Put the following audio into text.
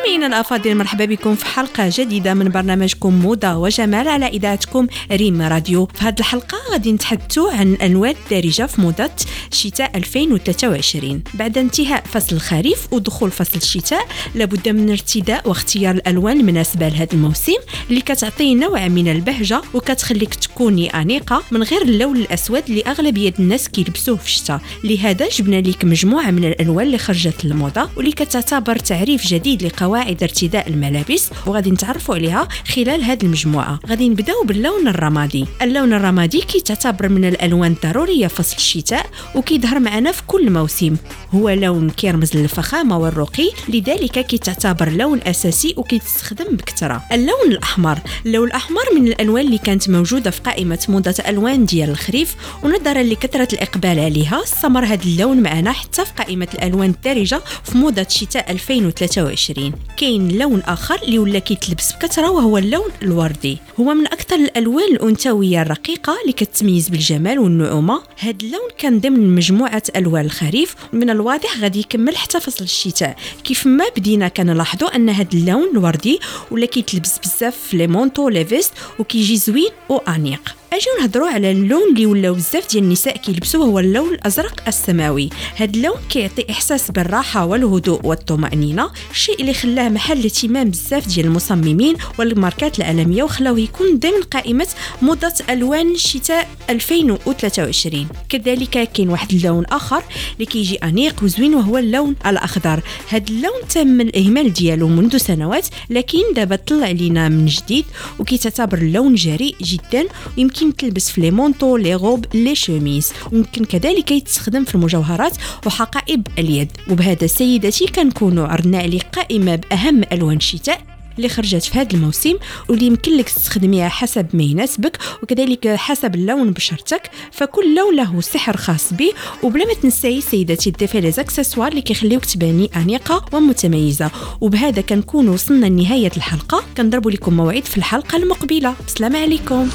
مستمعينا الأفاضل مرحبا بكم في حلقة جديدة من برنامجكم موضة وجمال على إذاعتكم ريم راديو. في هذه الحلقة غادي نتحدثوا عن الانواع الدارجة في موضة شتاء 2023 بعد انتهاء فصل الخريف ودخول فصل الشتاء لابد من ارتداء واختيار الألوان المناسبة لهذا الموسم اللي كتعطي نوع من البهجة وكتخليك تكوني أنيقة من غير اللون الأسود اللي أغلبية الناس كيلبسوه في الشتاء. لهذا جبنا لك مجموعة من الألوان اللي خرجت للموضة واللي كتعتبر تعريف جديد لقواعد ارتداء الملابس وغادي نتعرفوا عليها خلال هذه المجموعة. غادي نبداو باللون الرمادي. اللون الرمادي كيتعتبر من الألوان الضرورية فصل الشتاء وكيظهر معنا في كل موسم. هو لون كيرمز للفخامة والرقي لذلك كيتعتبر لون أساسي وكيتستخدم بكثرة. اللون الأحمر. اللون الأحمر من الألوان اللي كانت موجودة في قائمة موضة ألوان ديال الخريف ونظرا لكثرة الإقبال عليها استمر هذا اللون معنا حتى في قائمة الألوان الدارجة في موضة شتاء 2023 كاين لون آخر اللي ولا كيتلبس بكثرة وهو اللون الوردي. هو من أكثر الألوان الأنثوية الرقيقة اللي كتميز بالجمال والنعومة. هذا اللون كان ضمن مجموعة ألوان الخريف. من الواضح غادي يكمل حتى فصل الشتاء. كيف ما بدينا كنلاحظوا أن هذا اللون الوردي ولا كيتلبس بزاف في les manteaux les vestes وكيجي زوين وأنيق. اجيو نهضروا على اللون اللي ولاو بزاف ديال النساء كيلبسوه هو اللون الأزرق السماوي. هذا اللون كيعطي إحساس بالراحة والهدوء والطمأنينة الشيء اللي خلاه محل اهتمام بزاف ديال المصممين والماركات العالمية وخلاوه يكون ضمن قائمة موضه ألوان شتاء 2023 كذلك كاين واحد اللون آخر اللي كيجي أنيق وزوين وهو اللون الأخضر. هذا اللون تم الإهمال ديالو منذ سنوات لكن دابا طلع لينا من جديد وكيتعتبر اللون جريء جدا ويمكن تلبس في لي مونطو لي غوب لي شوميز. ويمكن كذلك يتستخدم في المجوهرات وحقائب اليد. وبهذا سيدتي كنكونوا عرضنا عليك قائمه بأهم ألوان الشتاء. اللي خرجت في هذا الموسم واللي يمكن لك تستخدميها حسب ما يناسبك وكذلك حسب اللون بشرتك. فكل لون له سحر خاص به وبلا ما تنساي سيداتي تضيفي لي زاكسسوار اللي كيخليوك تباني أنيقة ومتميزة. وبهذا كنكون وصلنا لنهاية الحلقة. كنضرب لكم موعد في الحلقة المقبلة. بسلام عليكم.